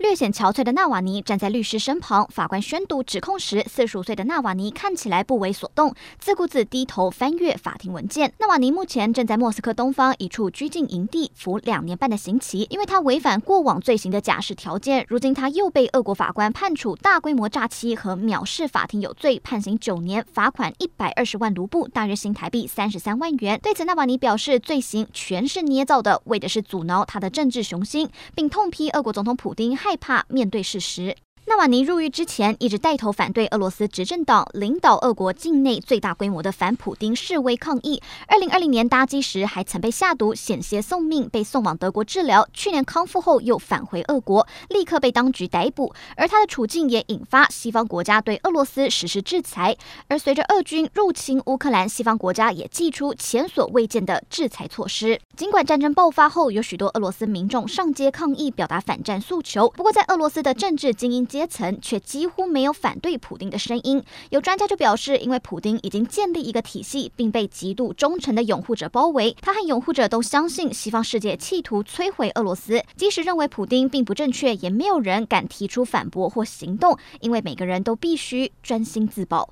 略显憔悴的纳瓦尼站在律师身旁，法官宣读指控时，四十五岁的纳瓦尼看起来不为所动，自顾自低头翻阅法庭文件。纳瓦尼目前正在莫斯科东方一处拘禁营地服两年半的刑期，因为他违反过往罪行的假释条件，如今他又被俄国法官判处大规模诈欺和藐视法庭有罪，判刑九年，罚款一百二十万卢布，大约新台币三十三万元。对此，纳瓦尼表示，罪行全是捏造的，为的是阻挠他的政治雄心，并痛批俄国总统普丁害害怕面对事实。纳瓦尼入狱之前，一直带头反对俄罗斯执政党，领导俄国境内最大规模的反普丁示威抗议。二零二零年搭机时，还曾被下毒，险些送命，被送往德国治疗。去年康复后，又返回俄国，立刻被当局逮捕。而他的处境也引发西方国家对俄罗斯实施制裁。而随着俄军入侵乌克兰，西方国家也祭出前所未见的制裁措施。尽管战争爆发后，有许多俄罗斯民众上街抗议，表达反战诉求。不过，在俄罗斯的政治精英阶层却几乎没有反对普丁的声音。有专家就表示，因为普丁已经建立一个体系，并被极度忠诚的拥护者包围，他和拥护者都相信西方世界企图摧毁俄罗斯。即使认为普丁并不正确，也没有人敢提出反驳或行动，因为每个人都必须专心自保。